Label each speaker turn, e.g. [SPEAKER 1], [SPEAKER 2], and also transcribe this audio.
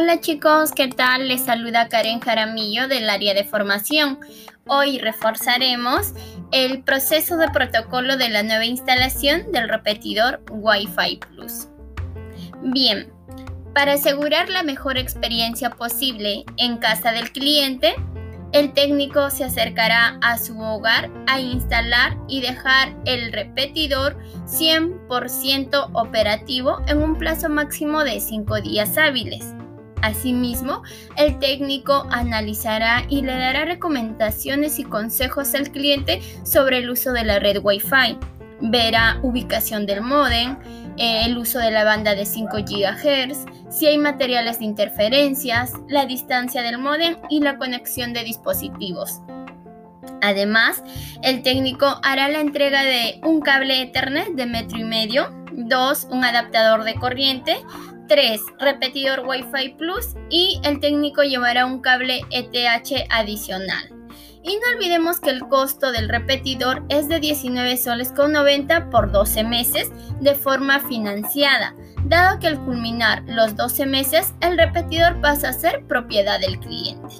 [SPEAKER 1] Hola chicos, ¿qué tal? Les saluda Karen Jaramillo del área de formación. Hoy reforzaremos el proceso de protocolo de la nueva instalación del repetidor Wi-Fi Plus. Bien, para asegurar la mejor experiencia posible en casa del cliente, el técnico se acercará a su hogar a instalar y dejar el repetidor 100% operativo en un plazo máximo de 5 días hábiles. Asimismo, el técnico analizará y le dará recomendaciones y consejos al cliente sobre el uso de la red Wi-Fi. Verá ubicación del modem, eh, el uso de la banda de 5 GHz, si hay materiales de interferencias, la distancia del modem y la conexión de dispositivos. Además, el técnico hará la entrega de un cable Ethernet de metro y medio, 2. un adaptador de corriente, 3. repetidor Wi-Fi Plus y el técnico llevará un cable ETH adicional. Y no olvidemos que el costo del repetidor es de 19 soles con 90 por 12 meses de forma financiada, dado que al culminar los 12 meses el repetidor pasa a ser propiedad del cliente.